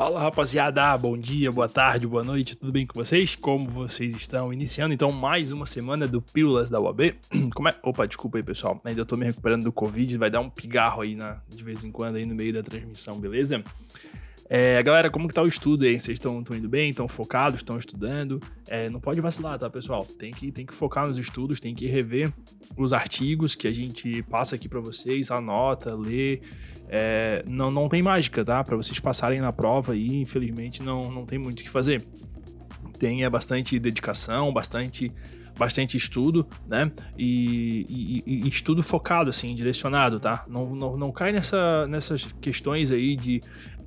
Fala rapaziada, bom dia, boa tarde, boa noite, tudo bem com vocês? Como vocês estão? Iniciando então mais uma semana do Pílulas da UAB. Como é? Opa, desculpa aí pessoal, ainda tô me recuperando do Covid, vai dar um pigarro aí na, de vez em quando aí no meio da transmissão, beleza? É, galera, como que tá o estudo aí? Vocês estão indo bem? Estão focados? Estão estudando? É, não pode vacilar, tá, pessoal? Tem que, tem que focar nos estudos, tem que rever os artigos que a gente passa aqui para vocês, anota, lê, é, não, não tem mágica, tá? Para vocês passarem na prova e infelizmente não, não tem muito o que fazer. Tem é, bastante dedicação, bastante bastante estudo, né? E, e, e, estudo focado, assim, direcionado, tá? Não, não, não cai nessa, nessas questões aí de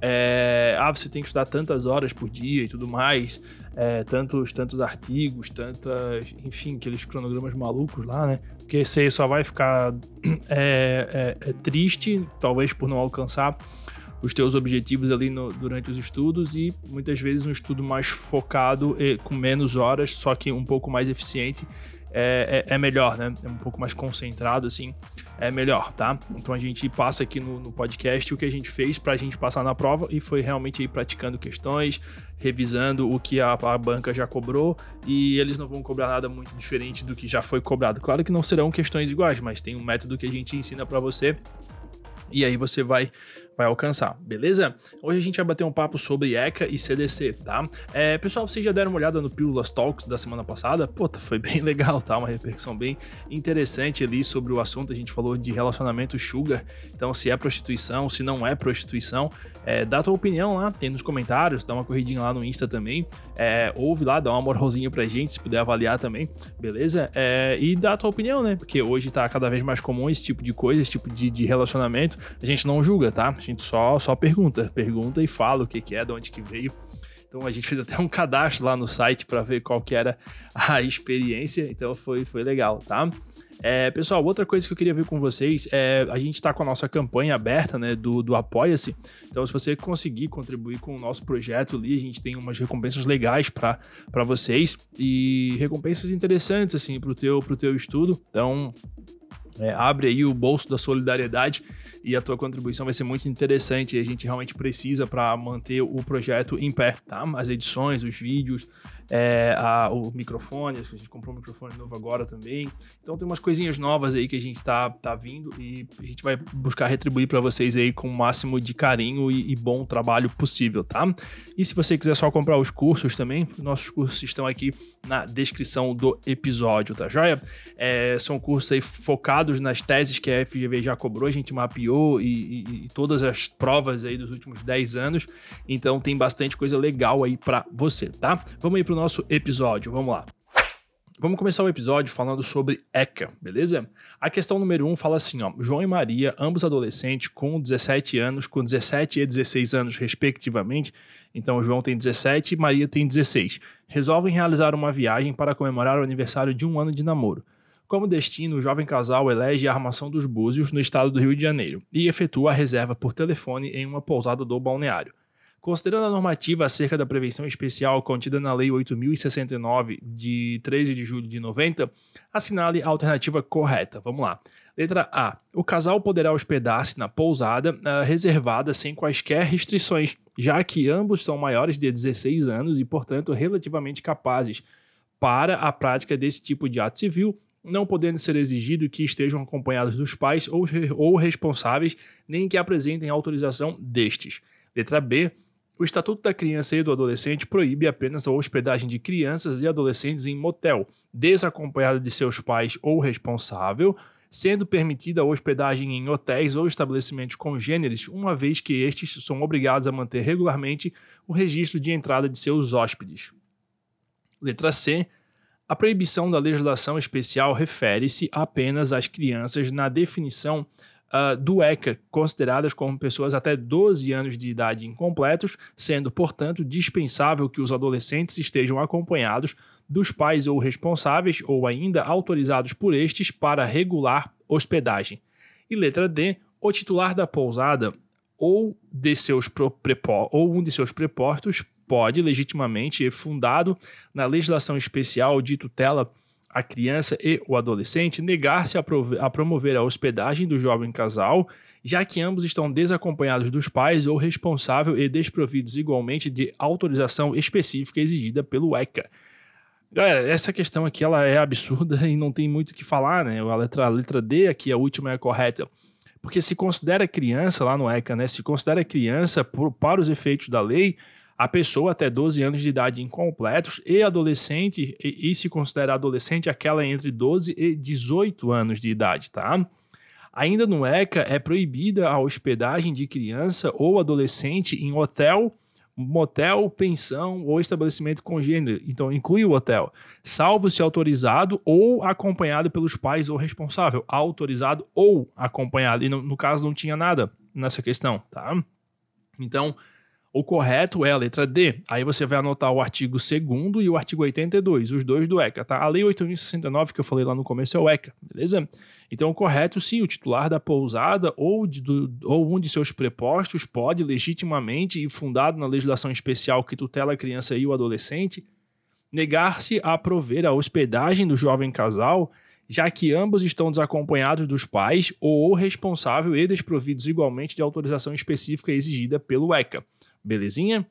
é, ah, você tem que estudar tantas horas por dia e tudo mais, é, tantos, tantos artigos, tantas, enfim, aqueles cronogramas malucos lá, né? Porque você só vai ficar é, é, é, triste, talvez por não alcançar os teus objetivos ali no, durante os estudos e muitas vezes um estudo mais focado e com menos horas, só que um pouco mais eficiente é, é, é, melhor, né? É um pouco mais concentrado, assim, é melhor, tá? Então a gente passa aqui no, no podcast o que a gente fez para a gente passar na prova e foi realmente aí praticando questões, revisando o que a, a, banca já cobrou e eles não vão cobrar nada muito diferente do que já foi cobrado. Claro que não serão questões iguais, mas tem um método que a gente ensina para você e aí você vai vai alcançar, beleza? Hoje a gente vai bater um papo sobre ECA e CDC, tá? É, pessoal, vocês já deram uma olhada no Pílulas Talks da semana passada? Pô, foi bem legal, tá? Uma repercussão bem interessante ali sobre o assunto. A gente falou de relacionamento sugar, então se é prostituição, se não é prostituição, é, dá tua opinião lá, tem nos comentários, dá uma corridinha lá no Insta também, é, ouve lá, dá um amorrosinho pra gente, se puder avaliar também, beleza? É, e dá tua opinião, né? Porque hoje tá cada vez mais comum esse tipo de coisa, esse tipo de, de relacionamento. A gente não julga, tá? A gente só, só pergunta, pergunta e fala o que, que é, de onde que veio. Então a gente fez até um cadastro lá no site para ver qual que era a experiência, então foi, foi legal, tá? É, pessoal, outra coisa que eu queria ver com vocês é a gente está com a nossa campanha aberta, né, do, do Apoia-se. Então, se você conseguir contribuir com o nosso projeto ali, a gente tem umas recompensas legais para vocês e recompensas interessantes assim para o teu, pro teu estudo. Então, é, abre aí o bolso da solidariedade e a tua contribuição vai ser muito interessante. A gente realmente precisa para manter o projeto em pé, tá? As edições, os vídeos, é, a, o microfone, a gente comprou um microfone novo agora também. Então tem umas coisinhas novas aí que a gente tá, tá vindo e a gente vai buscar retribuir para vocês aí com o máximo de carinho e, e, bom trabalho possível, tá? E se você quiser só comprar os cursos também, nossos cursos estão aqui na descrição do episódio, tá joia? É, são cursos aí focados nas teses que a FGV já cobrou, a gente mapeou e, e, e todas as provas aí dos últimos 10 anos, então tem bastante coisa legal aí para você, tá? Vamos aí pro nosso episódio. Vamos lá. Vamos começar o episódio falando sobre ECA, beleza? A questão número 1 um fala assim, ó, João e Maria, ambos adolescentes com 17 anos, com 17 e 16 anos respectivamente, então João tem 17 e Maria tem 16, resolvem realizar uma viagem para comemorar o aniversário de um ano de namoro. Como destino, o jovem casal elege a armação dos Búzios, no estado do Rio de Janeiro, e efetua a reserva por telefone em uma pousada do balneário. Considerando a normativa acerca da prevenção especial contida na Lei 8069 de 13 de julho de 90, assinale a alternativa correta. Vamos lá. Letra A. O casal poderá hospedar-se na pousada uh, reservada sem quaisquer restrições, já que ambos são maiores de 16 anos e, portanto, relativamente capazes para a prática desse tipo de ato civil, não podendo ser exigido que estejam acompanhados dos pais ou, ou responsáveis, nem que apresentem autorização destes. Letra B o Estatuto da Criança e do Adolescente proíbe apenas a hospedagem de crianças e adolescentes em motel, desacompanhado de seus pais ou responsável, sendo permitida a hospedagem em hotéis ou estabelecimentos congêneres, uma vez que estes são obrigados a manter regularmente o registro de entrada de seus hóspedes. Letra C. A proibição da legislação especial refere-se apenas às crianças na definição uh, do ECA, consideradas como pessoas até 12 anos de idade incompletos, sendo, portanto, dispensável que os adolescentes estejam acompanhados dos pais ou responsáveis ou ainda autorizados por estes para regular hospedagem. E letra D, o titular da pousada ou, de seus ou um de seus prepostos pode legitimamente, fundado na legislação especial de tutela a criança e o adolescente negar-se a, a promover a hospedagem do jovem casal, já que ambos estão desacompanhados dos pais ou responsável e desprovidos igualmente de autorização específica exigida pelo ECA. Galera, essa questão aqui ela é absurda e não tem muito o que falar, né? A letra, a letra D aqui, a última é a correta. Porque se considera criança lá no ECA, né? Se considera criança por, para os efeitos da lei, a pessoa até 12 anos de idade incompletos e adolescente, e, e, se considera adolescente aquela entre 12 e 18 anos de idade, tá? Ainda no ECA é proibida a hospedagem de criança ou adolescente em hotel, motel, pensão ou estabelecimento congênero, então inclui o hotel, salvo se autorizado ou acompanhado pelos pais ou responsável, autorizado ou acompanhado, e no, no caso não tinha nada nessa questão, tá? Então, o correto é a letra D. Aí você vai anotar o artigo 2 e o artigo 82, os dois do ECA, tá? A lei 8069 que eu falei lá no começo é o ECA, beleza? Então o correto sim, o titular da pousada ou, de, do, ou um de seus prepostos pode legitimamente e fundado na legislação especial que tutela a criança e o adolescente negar-se a prover a hospedagem do jovem casal já que ambos estão desacompanhados dos pais ou responsável e desprovidos igualmente de autorização específica exigida pelo ECA. Belezinha?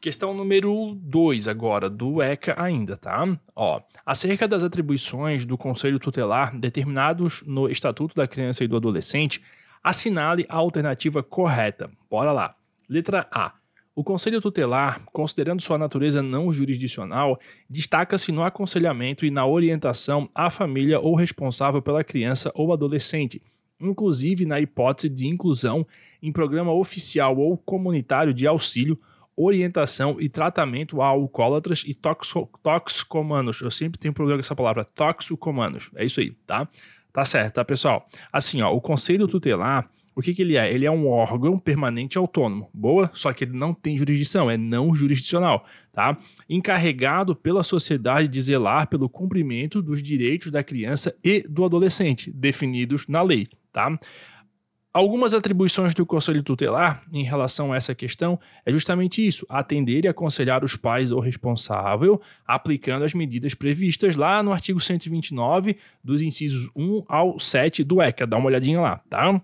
Questão número 2 agora, do ECA ainda, tá? Ó, acerca das atribuições do Conselho Tutelar determinados no Estatuto da Criança e do Adolescente, assinale a alternativa correta. Bora lá. Letra A. O Conselho Tutelar, considerando sua natureza não jurisdicional, destaca-se no aconselhamento e na orientação à família ou responsável pela criança ou adolescente, inclusive na hipótese de inclusão em programa oficial ou comunitário de auxílio, orientação e tratamento a alcoólatras e toxicomanos. Eu sempre tenho problema com essa palavra, toxicomanos. É isso aí, tá? Tá certo, tá, pessoal? Assim, ó, o Conselho Tutelar, o que, que ele é? Ele é um órgão permanente autônomo. Boa? Só que ele não tem jurisdição, é não jurisdicional, tá? Encarregado pela sociedade de zelar pelo cumprimento dos direitos da criança e do adolescente, definidos na lei tá? Algumas atribuições do Conselho Tutelar em relação a essa questão é justamente isso: atender e aconselhar os pais ou responsável, aplicando as medidas previstas lá no artigo 129, dos incisos 1 ao 7 do ECA. Dá uma olhadinha lá, tá?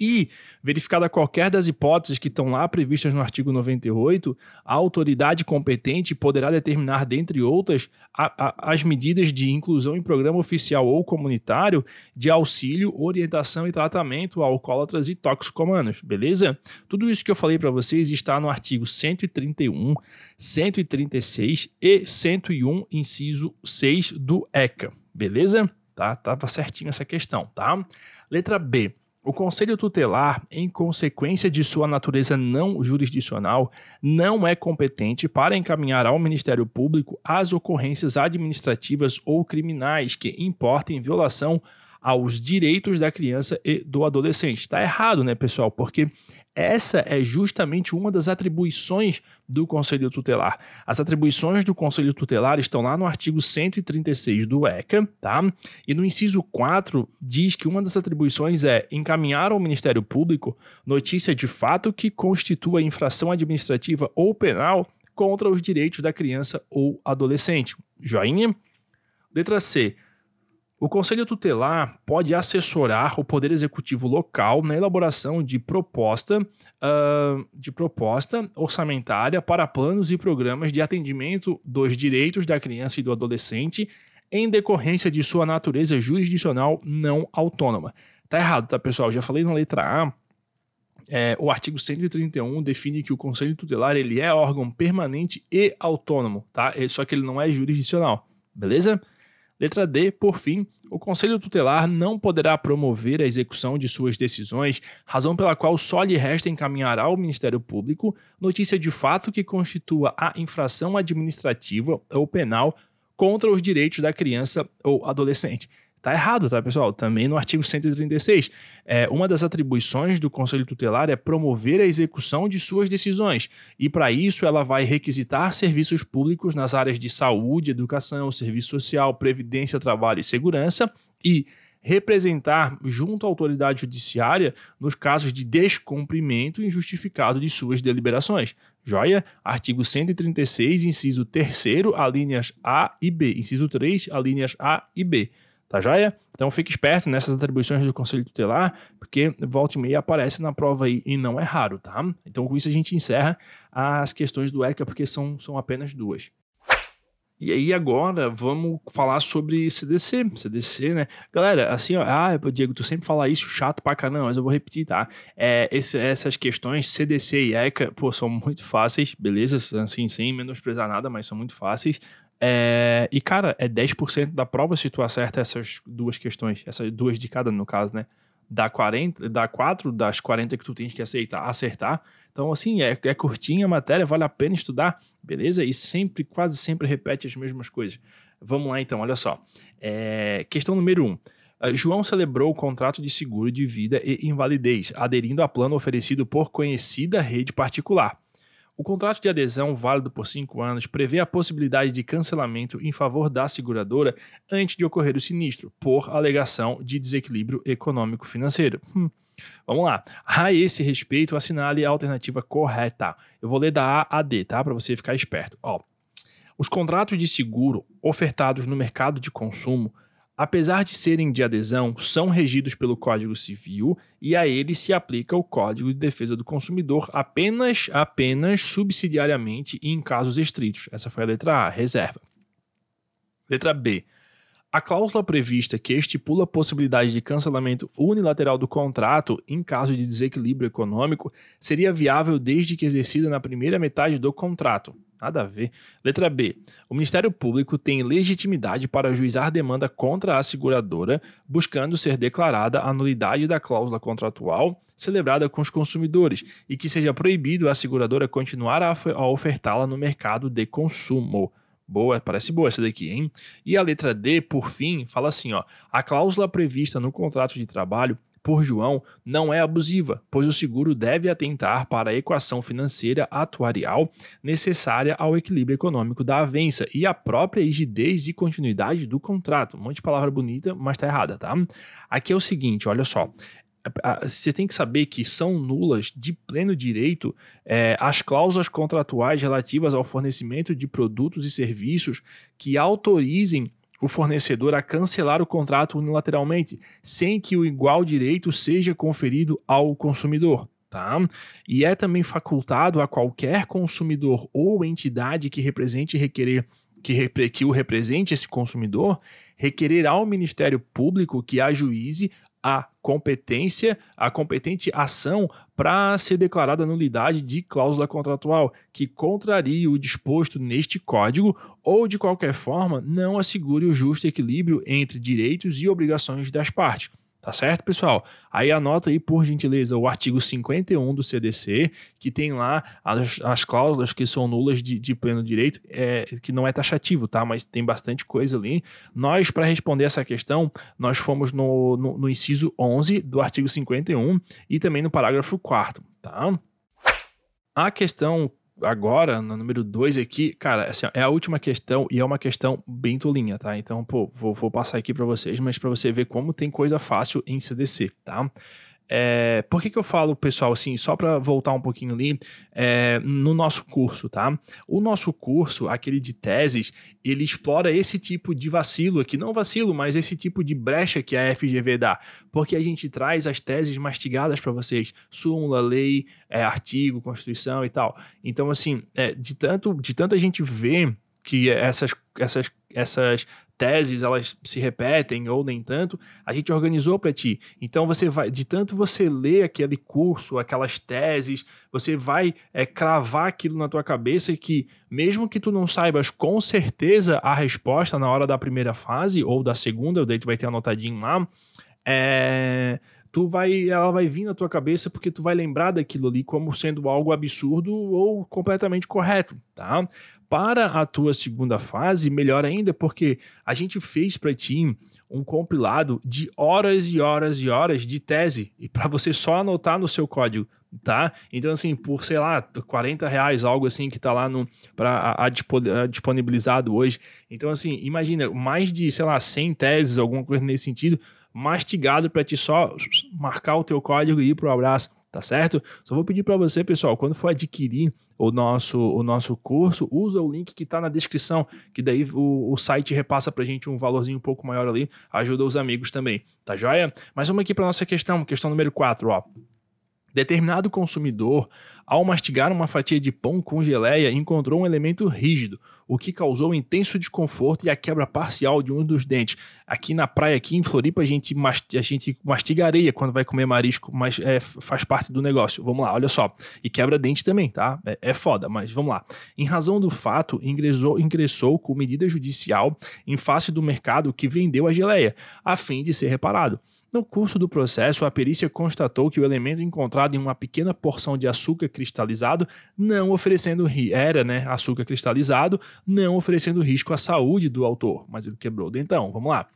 E, verificada qualquer das hipóteses que estão lá previstas no artigo 98, a autoridade competente poderá determinar, dentre outras, a, a, as medidas de inclusão em programa oficial ou comunitário de auxílio, orientação e tratamento a alcoólatras e toxicomanos, beleza? Tudo isso que eu falei para vocês está no artigo 131, 136 e 101, inciso 6 do ECA, beleza? Tá? Tava certinho essa questão, tá? Letra B. O Conselho Tutelar, em consequência de sua natureza não jurisdicional, não é competente para encaminhar ao Ministério Público as ocorrências administrativas ou criminais que importem violação aos direitos da criança e do adolescente. Está errado, né, pessoal? Porque essa é justamente uma das atribuições do Conselho Tutelar. As atribuições do Conselho Tutelar estão lá no artigo 136 do ECA, tá? E no inciso 4 diz que uma das atribuições é encaminhar ao Ministério Público notícia de fato que constitua infração administrativa ou penal contra os direitos da criança ou adolescente. Joinha? Letra C o Conselho Tutelar pode assessorar o Poder Executivo local na elaboração de proposta, uh, de proposta orçamentária para planos e programas de atendimento dos direitos da criança e do adolescente em decorrência de sua natureza jurisdicional não autônoma. Tá errado, tá, pessoal? Já falei na letra A. É, o artigo 131 define que o Conselho Tutelar ele é órgão permanente e autônomo, tá? Só que ele não é jurisdicional, beleza? Letra D, por fim, o Conselho Tutelar não poderá promover a execução de suas decisões, razão pela qual só lhe resta encaminhar ao Ministério Público notícia de fato que constitua a infração administrativa ou penal contra os direitos da criança ou adolescente. Tá errado, tá, pessoal? Também no artigo 136. É, uma das atribuições do Conselho Tutelar é promover a execução de suas decisões. E para isso ela vai requisitar serviços públicos nas áreas de saúde, educação, serviço social, previdência, trabalho e segurança e representar junto à autoridade judiciária nos casos de descumprimento injustificado de suas deliberações. Joia? Artigo 136, inciso 3 alíneas A e B. Inciso 3, alíneas A e B. Tá joia? Então fique esperto nessas atribuições do Conselho Tutelar, porque volta e meia aparece na prova aí e não é raro, tá? Então com isso a gente encerra as questões do ECA, porque são, são apenas duas. E aí agora vamos falar sobre CDC, CDC, né? Galera, assim, ó, ah, Diego, tu sempre fala isso, chato pra caramba, mas eu vou repetir, tá? É, esse, essas questões, CDC e ECA, pô, são muito fáceis, beleza? Assim, sem menosprezar nada, mas são muito fáceis. É, e, cara, é 10% da prova se tu acerta essas duas questões, essas duas de cada, no caso, né? Dá 40, dá 4 das 40 que tu tens que aceitar, acertar. Então, assim, é, é curtinha a matéria, vale a pena estudar, beleza? E sempre, quase sempre repete as mesmas coisas. Vamos lá, então, olha só. É, questão número 1. Um. Uh, João celebrou o contrato de seguro de vida e invalidez, aderindo a plano oferecido por conhecida rede particular. O contrato de adesão, válido por cinco anos, prevê a possibilidade de cancelamento em favor da seguradora antes de ocorrer o sinistro, por alegação de desequilíbrio econômico-financeiro. Hum. Vamos lá. A esse respeito, assinale a alternativa correta. Eu vou ler da A a D, tá? Para você ficar esperto. Ó, os contratos de seguro ofertados no mercado de consumo apesar de serem de adesão, são regidos pelo Código Civil e a eles se aplica o Código de Defesa do Consumidor apenas, apenas subsidiariamente e em casos estritos. Essa foi a letra A, reserva. Letra B. A cláusula prevista que estipula a possibilidade de cancelamento unilateral do contrato em caso de desequilíbrio econômico seria viável desde que exercida na primeira metade do contrato. Nada a ver. Letra B. O Ministério Público tem legitimidade para ajuizar demanda contra a seguradora, buscando ser declarada a nulidade da cláusula contratual celebrada com os consumidores e que seja proibido a seguradora continuar a ofertá-la no mercado de consumo. Boa, parece boa essa daqui, hein? E a letra D, por fim, fala assim, ó: a cláusula prevista no contrato de trabalho por João não é abusiva, pois o seguro deve atentar para a equação financeira atuarial necessária ao equilíbrio econômico da avença e a própria rigidez e continuidade do contrato. Um monte de palavra bonita, mas tá errada, tá? Aqui é o seguinte, olha só você tem que saber que são nulas de pleno direito é, as cláusulas contratuais relativas ao fornecimento de produtos e serviços que autorizem o fornecedor a cancelar o contrato unilateralmente, sem que o igual direito seja conferido ao consumidor. Tá? E é também facultado a qualquer consumidor ou entidade que represente requerer que, repre, que o represente esse consumidor requerer ao Ministério Público que ajuize a competência, a competente ação para ser declarada nulidade de cláusula contratual que contraria o disposto neste código ou, de qualquer forma, não assegure o justo equilíbrio entre direitos e obrigações das partes. Tá certo, pessoal? Aí anota aí, por gentileza, o artigo 51 do CDC, que tem lá as, as cláusulas que são nulas de, de pleno direito, é, que não é taxativo, tá? Mas tem bastante coisa ali. Nós, para responder essa questão, nós fomos no, no, no inciso 11 do artigo 51 e também no parágrafo 4 tá? A questão agora, no número 2 aqui, cara, assim, é a última questão e é uma questão bem tolinha, tá? Então, pô, vou, vou passar aqui para vocês, mas para você ver como tem coisa fácil em CDC, tá? É, por que, que eu falo, pessoal, assim, só para voltar um pouquinho ali, é, no nosso curso, tá? O nosso curso, aquele de teses, ele explora esse tipo de vacilo aqui, não vacilo, mas esse tipo de brecha que a FGV dá, porque a gente traz as teses mastigadas para vocês, súmula, lei, é, artigo, constituição e tal. Então, assim, é, de tanto de tanto a gente vê que essas, essas, essas teses elas se repetem ou nem tanto, a gente organizou para ti. Então você vai, de tanto você ler aquele curso, aquelas teses, você vai é, cravar aquilo na tua cabeça que mesmo que tu não saibas com certeza a resposta na hora da primeira fase ou da segunda, daí tu vai ter anotadinho lá, é, tu vai, ela vai vir na tua cabeça porque tu vai lembrar daquilo ali como sendo algo absurdo ou completamente correto, tá? Para a tua segunda fase, melhor ainda, porque a gente fez para ti um compilado de horas e horas e horas de tese e para você só anotar no seu código, tá? Então, assim, por, sei lá, 40 reais, algo assim que tá lá no, pra, a, a disponibilizado hoje. Então, assim, imagina, mais de, sei lá, 100 teses, alguma coisa nesse sentido, mastigado para te só marcar o teu código e ir pro abraço. tá certo? Só vou pedir para você, pessoal, quando for adquirir o nosso, o nosso curso, usa o link que está na descrição, que daí o, o site repassa para gente um valorzinho um pouco maior ali, ajuda os amigos também, tá joia? Mas vamos aqui para nossa questão, questão número 4, ó. Determinado consumidor, ao mastigar uma fatia de pão com geleia, encontrou um elemento rígido, o que causou intenso desconforto e a quebra parcial de um dos dentes. Aqui na praia, aqui em Floripa, a gente, a gente mastiga areia quando vai comer marisco, mas é, faz parte do negócio. Vamos lá, olha só. E quebra dente também, tá? É, é foda, mas vamos lá. Em razão do fato, ingressou, ingressou com medida judicial em face do mercado que vendeu a geleia, a fim de ser reparado. No curso do processo, a perícia constatou que o elemento encontrado em uma pequena porção de açúcar cristalizado, não oferecendo era, né, açúcar cristalizado, não oferecendo risco à saúde do autor, mas ele quebrou o dentão. Vamos lá.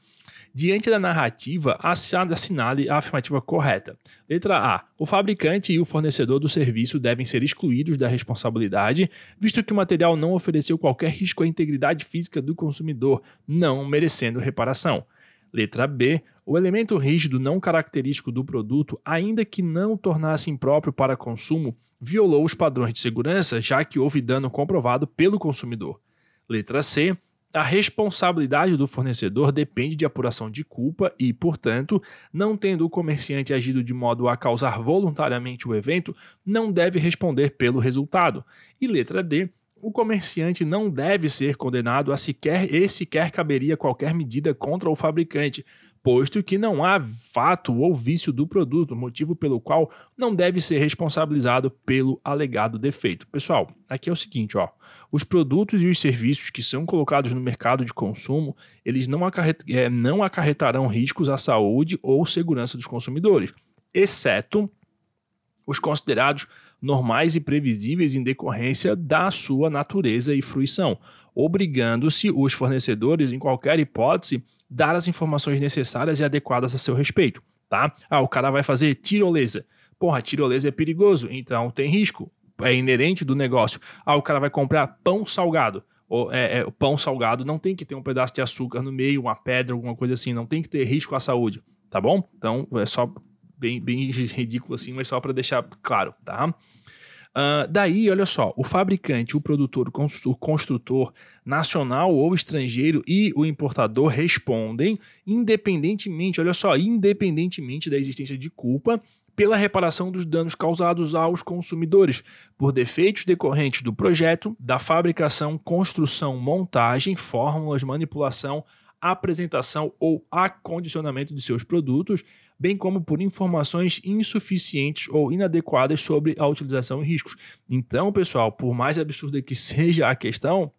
Diante da narrativa, assinale a afirmativa correta. Letra A. O fabricante e o fornecedor do serviço devem ser excluídos da responsabilidade, visto que o material não ofereceu qualquer risco à integridade física do consumidor, não merecendo reparação. Letra B. O elemento rígido não característico do produto, ainda que não tornasse impróprio para consumo, violou os padrões de segurança, já que houve dano comprovado pelo consumidor. Letra C. A responsabilidade do fornecedor depende de apuração de culpa e, portanto, não tendo o comerciante agido de modo a causar voluntariamente o evento, não deve responder pelo resultado. E letra D o comerciante não deve ser condenado a sequer e sequer caberia qualquer medida contra o fabricante, posto que não há fato ou vício do produto, motivo pelo qual não deve ser responsabilizado pelo alegado defeito. Pessoal, aqui é o seguinte, ó, os produtos e os serviços que são colocados no mercado de consumo, eles não, acarret é, não acarretarão riscos à saúde ou segurança dos consumidores, exceto os considerados normais e previsíveis em decorrência da sua natureza e fruição, obrigando-se os fornecedores, em qualquer hipótese, dar as informações necessárias e adequadas a seu respeito, tá? Ah, o cara vai fazer tirolesa. Porra, tirolesa é perigoso, então tem risco, é inerente do negócio. Ah, o cara vai comprar pão salgado. O, é, é, pão salgado não tem que ter um pedaço de açúcar no meio, uma pedra, alguma coisa assim, não tem que ter risco à saúde, tá bom? Então é só bem, bem ridículo assim, mas só para deixar claro, tá? Uh, daí, olha só, o fabricante, o produtor, o construtor nacional ou estrangeiro e o importador respondem independentemente, olha só, independentemente da existência de culpa pela reparação dos danos causados aos consumidores por defeitos decorrentes do projeto, da fabricação, construção, montagem, fórmulas, manipulação, apresentação ou acondicionamento de seus produtos, bem como por informações insuficientes ou inadequadas sobre a utilização e riscos. Então, pessoal, por mais absurda que seja a questão,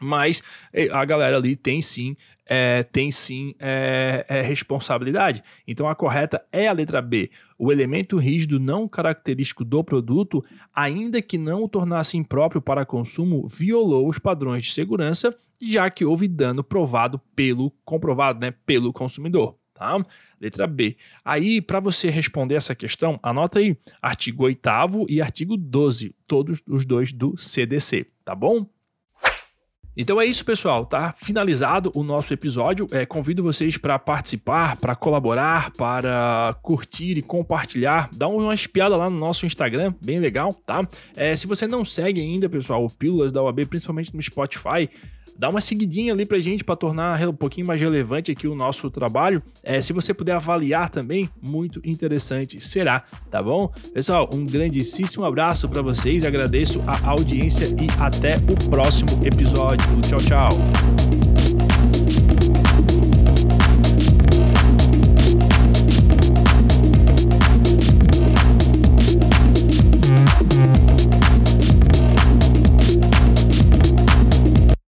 mas eh, a galera ali tem sim, é, tem sim é, é, responsabilidade. Então a correta é a letra B. O elemento rígido não característico do produto, ainda que não o tornasse impróprio para consumo, violou os padrões de segurança, já que houve dano provado pelo comprovado, né, pelo consumidor tá? Letra B. Aí, para você responder essa questão, anota aí artigo 8 e artigo 12, todos os dois do CDC, tá bom? Então é isso, pessoal, tá? Finalizado o nosso episódio. É, convido vocês para participar, para colaborar, para curtir e compartilhar. Dá uma espiada lá no nosso Instagram, bem legal, tá? É, se você não segue ainda, pessoal, o Pílulas da UAB, principalmente no Spotify, dá uma seguidinha ali pra gente para tornar um pouquinho mais relevante aqui o nosso trabalho. É, se você puder avaliar também, muito interessante será, tá bom? Pessoal, um grandíssimo abraço para vocês, agradeço a audiência e até o próximo episódio. Tchau, tchau.